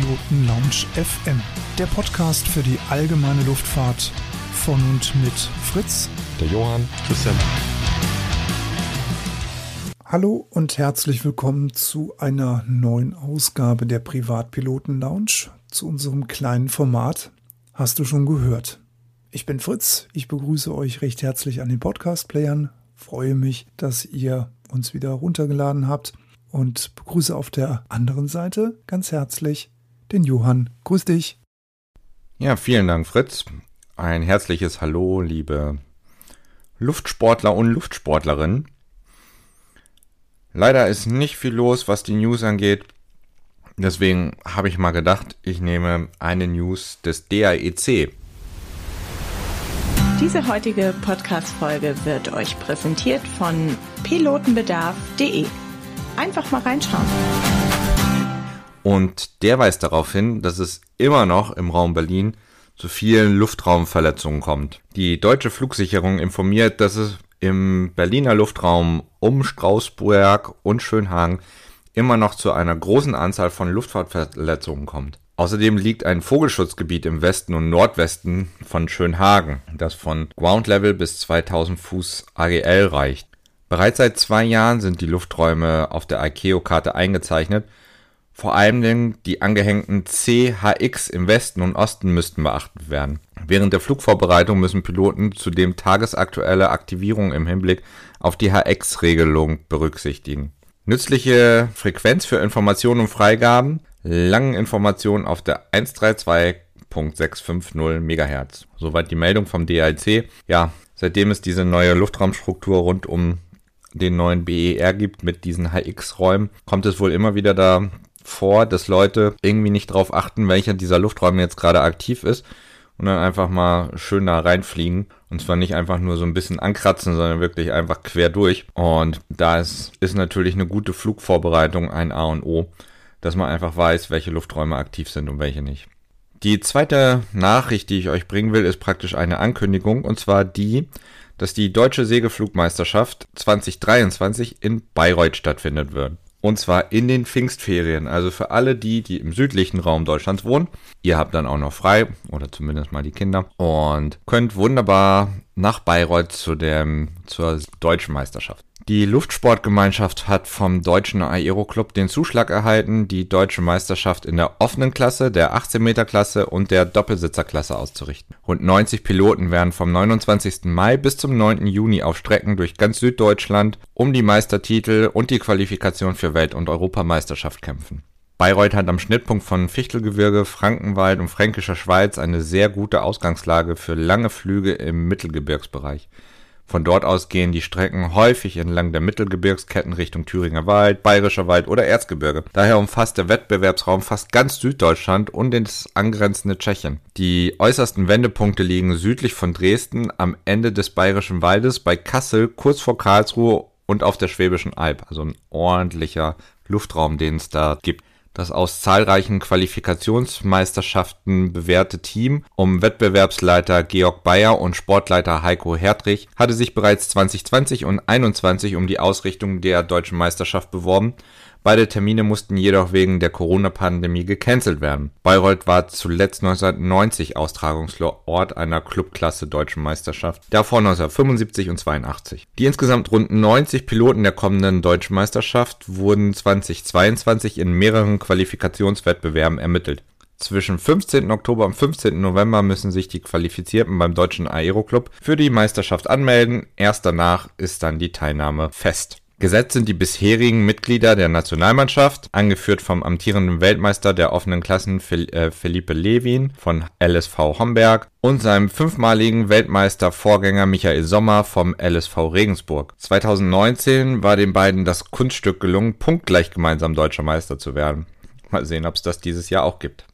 Privatpiloten Lounge FM, der Podcast für die allgemeine Luftfahrt von und mit Fritz, der Johann, Christian. Hallo und herzlich willkommen zu einer neuen Ausgabe der Privatpiloten Lounge, zu unserem kleinen Format. Hast du schon gehört? Ich bin Fritz, ich begrüße euch recht herzlich an den Podcast-Playern, freue mich, dass ihr uns wieder runtergeladen habt und begrüße auf der anderen Seite ganz herzlich den Johann. Grüß dich. Ja, vielen Dank, Fritz. Ein herzliches Hallo, liebe Luftsportler und Luftsportlerinnen. Leider ist nicht viel los, was die News angeht. Deswegen habe ich mal gedacht, ich nehme eine News des DAEC. Diese heutige Podcast-Folge wird euch präsentiert von pilotenbedarf.de. Einfach mal reinschauen. Und der weist darauf hin, dass es immer noch im Raum Berlin zu vielen Luftraumverletzungen kommt. Die deutsche Flugsicherung informiert, dass es im Berliner Luftraum um Strausberg und Schönhagen immer noch zu einer großen Anzahl von Luftfahrtverletzungen kommt. Außerdem liegt ein Vogelschutzgebiet im Westen und Nordwesten von Schönhagen, das von Ground Level bis 2000 Fuß AGL reicht. Bereits seit zwei Jahren sind die Lufträume auf der ICAO-Karte eingezeichnet. Vor allem die angehängten CHX im Westen und Osten müssten beachtet werden. Während der Flugvorbereitung müssen Piloten zudem tagesaktuelle Aktivierung im Hinblick auf die HX-Regelung berücksichtigen. Nützliche Frequenz für Informationen und Freigaben, langen Informationen auf der 132.650 MHz. Soweit die Meldung vom DIC. Ja, seitdem es diese neue Luftraumstruktur rund um den neuen BER gibt mit diesen HX-Räumen, kommt es wohl immer wieder da vor, dass Leute irgendwie nicht darauf achten, welcher dieser Lufträume jetzt gerade aktiv ist und dann einfach mal schön da reinfliegen. Und zwar nicht einfach nur so ein bisschen ankratzen, sondern wirklich einfach quer durch. Und da ist, ist natürlich eine gute Flugvorbereitung ein A und O, dass man einfach weiß, welche Lufträume aktiv sind und welche nicht. Die zweite Nachricht, die ich euch bringen will, ist praktisch eine Ankündigung. Und zwar die, dass die Deutsche Segelflugmeisterschaft 2023 in Bayreuth stattfindet wird. Und zwar in den Pfingstferien. Also für alle die, die im südlichen Raum Deutschlands wohnen. Ihr habt dann auch noch frei oder zumindest mal die Kinder und könnt wunderbar nach Bayreuth zu dem, zur deutschen Meisterschaft. Die Luftsportgemeinschaft hat vom Deutschen Aeroclub den Zuschlag erhalten, die deutsche Meisterschaft in der offenen Klasse, der 18-Meter-Klasse und der Doppelsitzerklasse auszurichten. Rund 90 Piloten werden vom 29. Mai bis zum 9. Juni auf Strecken durch ganz Süddeutschland um die Meistertitel und die Qualifikation für Welt- und Europameisterschaft kämpfen. Bayreuth hat am Schnittpunkt von Fichtelgebirge, Frankenwald und Fränkischer Schweiz eine sehr gute Ausgangslage für lange Flüge im Mittelgebirgsbereich. Von dort aus gehen die Strecken häufig entlang der Mittelgebirgsketten Richtung Thüringer Wald, Bayerischer Wald oder Erzgebirge. Daher umfasst der Wettbewerbsraum fast ganz Süddeutschland und das angrenzende Tschechien. Die äußersten Wendepunkte liegen südlich von Dresden am Ende des Bayerischen Waldes, bei Kassel, kurz vor Karlsruhe und auf der Schwäbischen Alb. Also ein ordentlicher Luftraum, den es da gibt. Das aus zahlreichen Qualifikationsmeisterschaften bewährte Team um Wettbewerbsleiter Georg Bayer und Sportleiter Heiko Hertrich hatte sich bereits 2020 und 2021 um die Ausrichtung der deutschen Meisterschaft beworben Beide Termine mussten jedoch wegen der Corona-Pandemie gecancelt werden. Bayreuth war zuletzt 1990 Austragungsort einer Clubklasse Deutschen Meisterschaft, davor 1975 und 82. Die insgesamt rund 90 Piloten der kommenden Deutschen Meisterschaft wurden 2022 in mehreren Qualifikationswettbewerben ermittelt. Zwischen 15. Oktober und 15. November müssen sich die Qualifizierten beim Deutschen Aeroclub für die Meisterschaft anmelden. Erst danach ist dann die Teilnahme fest. Gesetzt sind die bisherigen Mitglieder der Nationalmannschaft, angeführt vom amtierenden Weltmeister der offenen Klassen äh, Felipe Levin von LSV Homberg und seinem fünfmaligen Weltmeister-Vorgänger Michael Sommer vom LSV Regensburg. 2019 war den beiden das Kunststück gelungen, punktgleich gemeinsam deutscher Meister zu werden. Mal sehen, ob es das dieses Jahr auch gibt.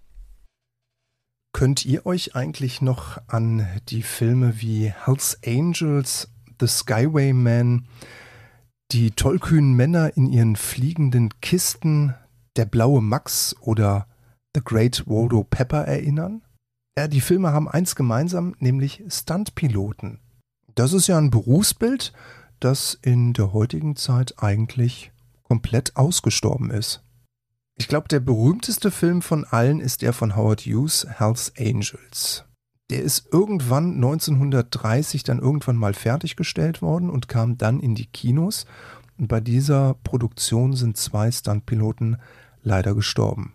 Könnt ihr euch eigentlich noch an die Filme wie Hells Angels, The Skywayman, die tollkühnen Männer in ihren fliegenden Kisten, der blaue Max oder The Great Waldo Pepper erinnern? Ja, die Filme haben eins gemeinsam, nämlich Stuntpiloten. Das ist ja ein Berufsbild, das in der heutigen Zeit eigentlich komplett ausgestorben ist. Ich glaube, der berühmteste Film von allen ist der von Howard Hughes, Hells Angels. Der ist irgendwann 1930 dann irgendwann mal fertiggestellt worden und kam dann in die Kinos. Und bei dieser Produktion sind zwei Stuntpiloten leider gestorben.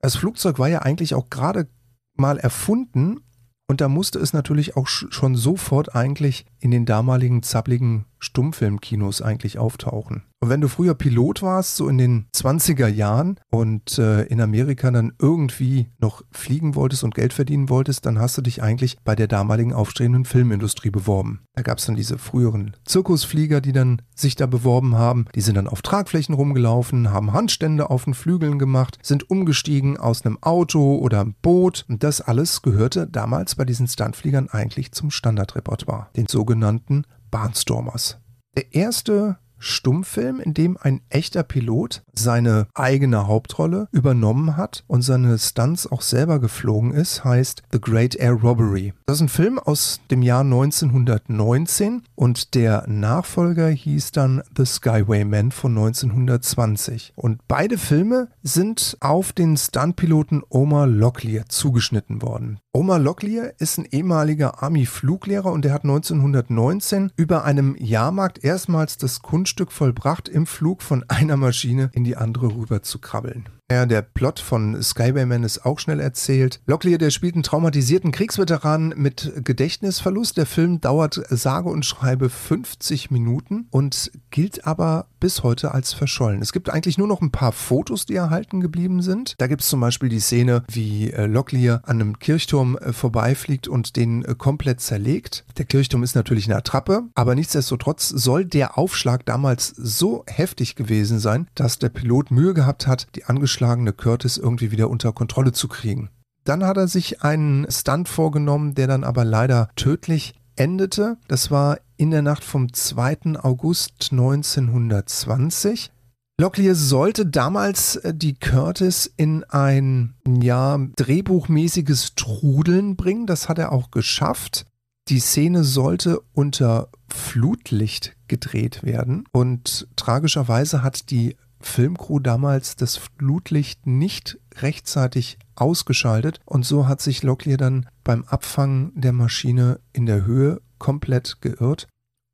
Das Flugzeug war ja eigentlich auch gerade mal erfunden und da musste es natürlich auch schon sofort eigentlich in den damaligen zappligen Stummfilmkinos eigentlich auftauchen. Und wenn du früher Pilot warst, so in den 20er Jahren und äh, in Amerika dann irgendwie noch fliegen wolltest und Geld verdienen wolltest, dann hast du dich eigentlich bei der damaligen aufstrebenden Filmindustrie beworben. Da gab es dann diese früheren Zirkusflieger, die dann sich da beworben haben. Die sind dann auf Tragflächen rumgelaufen, haben Handstände auf den Flügeln gemacht, sind umgestiegen aus einem Auto oder einem Boot. Und das alles gehörte damals bei diesen Stuntfliegern eigentlich zum Standardrepertoire, den sogenannten Barnstormers. Der erste Stummfilm, in dem ein echter Pilot seine eigene Hauptrolle übernommen hat und seine Stunts auch selber geflogen ist, heißt The Great Air Robbery. Das ist ein Film aus dem Jahr 1919 und der Nachfolger hieß dann The Skywayman von 1920. Und beide Filme sind auf den Stuntpiloten Omar Locklear zugeschnitten worden. Omar Locklear ist ein ehemaliger Army-Fluglehrer und er hat 1919 über einem Jahrmarkt erstmals das Kunststück vollbracht, im Flug von einer Maschine in die andere rüber zu krabbeln. Ja, der Plot von Skywayman ist auch schnell erzählt. Locklear, der spielt einen traumatisierten Kriegsveteran mit Gedächtnisverlust. Der Film dauert sage und schreibe 50 Minuten und gilt aber bis heute als verschollen. Es gibt eigentlich nur noch ein paar Fotos, die erhalten geblieben sind. Da gibt es zum Beispiel die Szene, wie äh, Locklear an einem Kirchturm äh, vorbeifliegt und den äh, komplett zerlegt. Der Kirchturm ist natürlich eine Attrappe, aber nichtsdestotrotz soll der Aufschlag damals so heftig gewesen sein, dass der Pilot Mühe gehabt hat, die angeschlagene angeschlagene Curtis irgendwie wieder unter Kontrolle zu kriegen. Dann hat er sich einen Stunt vorgenommen, der dann aber leider tödlich endete. Das war in der Nacht vom 2. August 1920. Locklear sollte damals äh, die Curtis in ein ja, drehbuchmäßiges Trudeln bringen. Das hat er auch geschafft. Die Szene sollte unter Flutlicht gedreht werden und tragischerweise hat die Filmcrew damals das Flutlicht nicht rechtzeitig ausgeschaltet. Und so hat sich Locklear dann beim Abfangen der Maschine in der Höhe komplett geirrt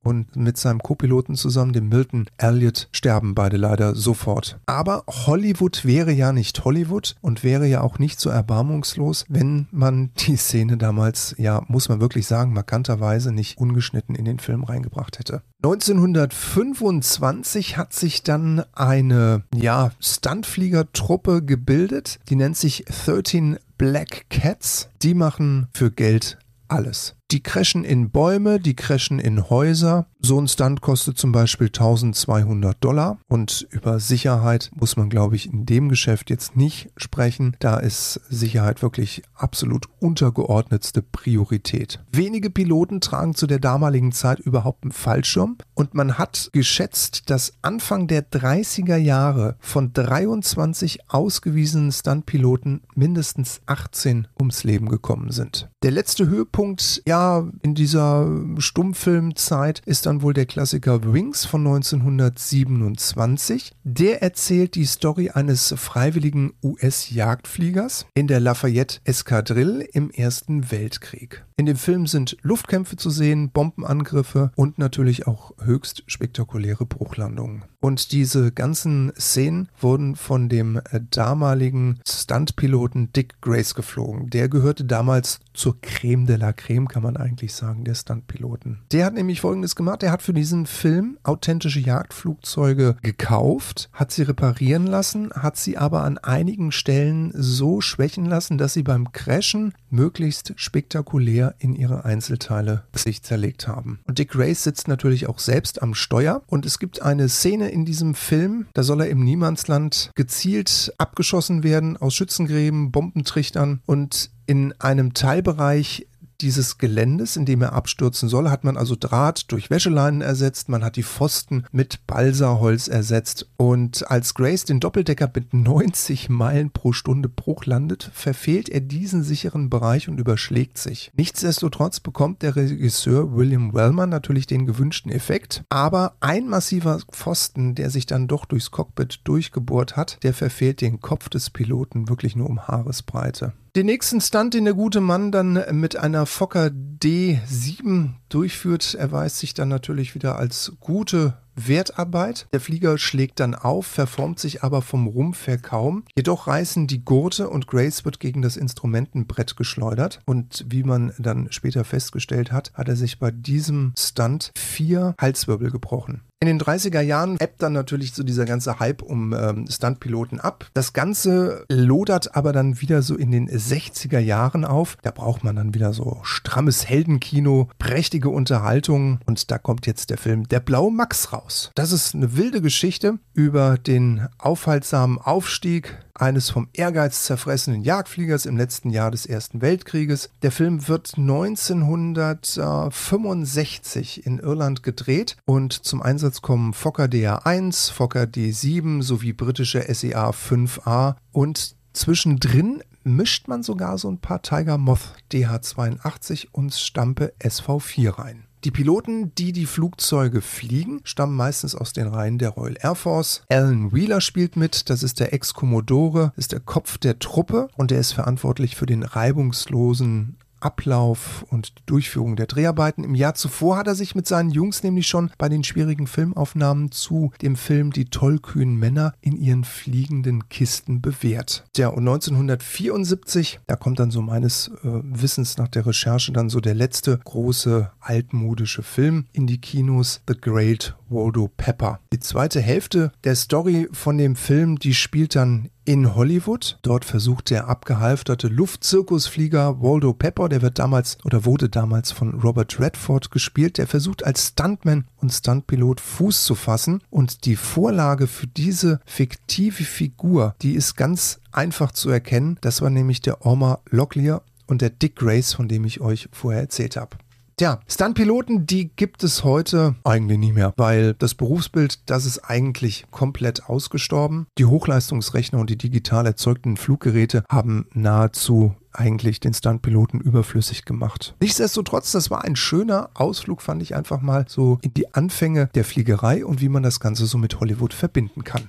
und mit seinem Co-Piloten zusammen, dem Milton Elliott, sterben beide leider sofort. Aber Hollywood wäre ja nicht Hollywood und wäre ja auch nicht so erbarmungslos, wenn man die Szene damals, ja, muss man wirklich sagen, markanterweise nicht ungeschnitten in den Film reingebracht hätte. 1925 hat sich dann eine, ja, Stuntfliegertruppe gebildet, die nennt sich 13 Black Cats. Die machen für Geld alles. Die crashen in Bäume, die crashen in Häuser. So ein Stunt kostet zum Beispiel 1200 Dollar. Und über Sicherheit muss man, glaube ich, in dem Geschäft jetzt nicht sprechen. Da ist Sicherheit wirklich absolut untergeordnetste Priorität. Wenige Piloten tragen zu der damaligen Zeit überhaupt einen Fallschirm. Und man hat geschätzt, dass Anfang der 30er Jahre von 23 ausgewiesenen Stuntpiloten mindestens 18 ums Leben gekommen sind. Der letzte Höhepunkt, ja, in dieser Stummfilmzeit ist dann wohl der Klassiker Wings von 1927. Der erzählt die Story eines freiwilligen US-Jagdfliegers in der Lafayette Eskadrille im Ersten Weltkrieg. In dem Film sind Luftkämpfe zu sehen, Bombenangriffe und natürlich auch höchst spektakuläre Bruchlandungen. Und diese ganzen Szenen wurden von dem äh, damaligen Stuntpiloten Dick Grace geflogen. Der gehörte damals zur Creme de la Creme, kann man eigentlich sagen, der Stuntpiloten. Der hat nämlich folgendes gemacht. Er hat für diesen Film authentische Jagdflugzeuge gekauft, hat sie reparieren lassen, hat sie aber an einigen Stellen so schwächen lassen, dass sie beim Crashen möglichst spektakulär in ihre Einzelteile sich zerlegt haben. Und Dick Grace sitzt natürlich auch selbst am Steuer und es gibt eine Szene in diesem Film, da soll er im Niemandsland gezielt abgeschossen werden aus Schützengräben, Bombentrichtern und in einem Teilbereich dieses Geländes, in dem er abstürzen soll, hat man also Draht durch Wäscheleinen ersetzt, man hat die Pfosten mit Balsaholz ersetzt und als Grace den Doppeldecker mit 90 Meilen pro Stunde Bruch landet, verfehlt er diesen sicheren Bereich und überschlägt sich. Nichtsdestotrotz bekommt der Regisseur William Wellman natürlich den gewünschten Effekt, aber ein massiver Pfosten, der sich dann doch durchs Cockpit durchgebohrt hat, der verfehlt den Kopf des Piloten wirklich nur um Haaresbreite. Den nächsten Stunt, den der gute Mann dann mit einer Fokker D7 durchführt, erweist sich dann natürlich wieder als gute Wertarbeit. Der Flieger schlägt dann auf, verformt sich aber vom Rumpf her kaum. Jedoch reißen die Gurte und Grace wird gegen das Instrumentenbrett geschleudert. Und wie man dann später festgestellt hat, hat er sich bei diesem Stunt vier Halswirbel gebrochen. In den 30er Jahren ebbt dann natürlich so dieser ganze Hype um ähm, Stuntpiloten ab. Das Ganze lodert aber dann wieder so in den 60er Jahren auf. Da braucht man dann wieder so strammes Heldenkino, prächtige Unterhaltung und da kommt jetzt der Film Der blaue Max raus. Das ist eine wilde Geschichte über den aufhaltsamen Aufstieg eines vom Ehrgeiz zerfressenen Jagdfliegers im letzten Jahr des Ersten Weltkrieges. Der Film wird 1965 in Irland gedreht und zum Einsatz kommen Fokker DA1, Fokker D7 sowie britische SEA 5A und zwischendrin mischt man sogar so ein paar Tiger Moth DH82 und Stampe SV4 rein. Die Piloten, die die Flugzeuge fliegen, stammen meistens aus den Reihen der Royal Air Force. Alan Wheeler spielt mit, das ist der Ex-Kommodore, ist der Kopf der Truppe und er ist verantwortlich für den reibungslosen Ablauf und Durchführung der Dreharbeiten. Im Jahr zuvor hat er sich mit seinen Jungs nämlich schon bei den schwierigen Filmaufnahmen zu dem Film Die tollkühnen Männer in ihren fliegenden Kisten bewährt. Ja, und 1974, da kommt dann so meines äh, Wissens nach der Recherche dann so der letzte große altmodische Film in die Kinos, The Great Waldo Pepper. Die zweite Hälfte der Story von dem Film, die spielt dann in Hollywood. Dort versucht der abgehalfterte Luftzirkusflieger Waldo Pepper, der wird damals oder wurde damals von Robert Redford gespielt, der versucht als Stuntman und Stuntpilot Fuß zu fassen und die Vorlage für diese fiktive Figur, die ist ganz einfach zu erkennen. Das war nämlich der Omar Locklear und der Dick Grace, von dem ich euch vorher erzählt habe. Tja, Stuntpiloten, die gibt es heute eigentlich nicht mehr, weil das Berufsbild, das ist eigentlich komplett ausgestorben. Die Hochleistungsrechner und die digital erzeugten Fluggeräte haben nahezu eigentlich den Stuntpiloten überflüssig gemacht. Nichtsdestotrotz, das war ein schöner Ausflug, fand ich einfach mal so in die Anfänge der Fliegerei und wie man das Ganze so mit Hollywood verbinden kann.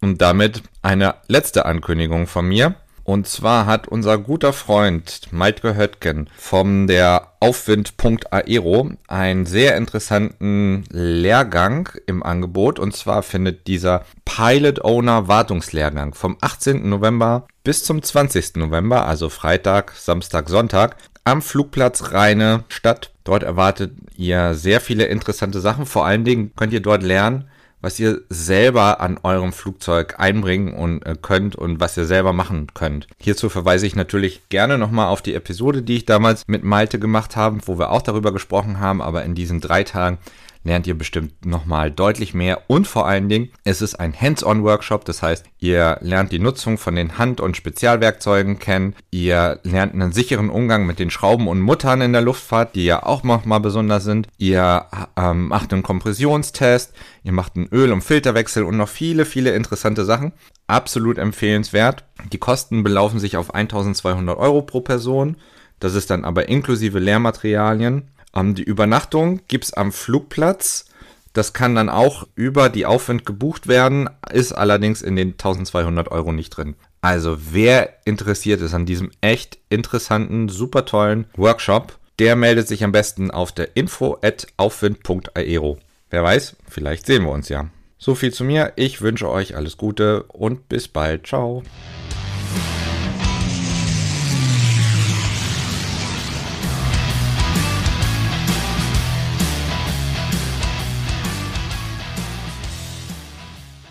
Und damit eine letzte Ankündigung von mir. Und zwar hat unser guter Freund Maike Höttgen von der Aufwind.aero einen sehr interessanten Lehrgang im Angebot. Und zwar findet dieser Pilot Owner Wartungslehrgang vom 18. November bis zum 20. November, also Freitag, Samstag, Sonntag, am Flugplatz Rheine statt. Dort erwartet ihr sehr viele interessante Sachen. Vor allen Dingen könnt ihr dort lernen, was ihr selber an eurem Flugzeug einbringen und äh, könnt und was ihr selber machen könnt. Hierzu verweise ich natürlich gerne nochmal auf die Episode, die ich damals mit Malte gemacht habe, wo wir auch darüber gesprochen haben, aber in diesen drei Tagen lernt ihr bestimmt nochmal deutlich mehr und vor allen Dingen, es ist ein Hands-on-Workshop, das heißt, ihr lernt die Nutzung von den Hand- und Spezialwerkzeugen kennen, ihr lernt einen sicheren Umgang mit den Schrauben und Muttern in der Luftfahrt, die ja auch nochmal besonders sind, ihr ähm, macht einen Kompressionstest, ihr macht einen Öl- und Filterwechsel und noch viele, viele interessante Sachen. Absolut empfehlenswert. Die Kosten belaufen sich auf 1200 Euro pro Person. Das ist dann aber inklusive Lehrmaterialien. Ähm, die Übernachtung gibt es am Flugplatz. Das kann dann auch über die Aufwand gebucht werden, ist allerdings in den 1200 Euro nicht drin. Also wer interessiert ist an diesem echt interessanten, super tollen Workshop, der meldet sich am besten auf der info at aufwind.aero. Wer weiß, vielleicht sehen wir uns ja. So viel zu mir. Ich wünsche euch alles Gute und bis bald. Ciao.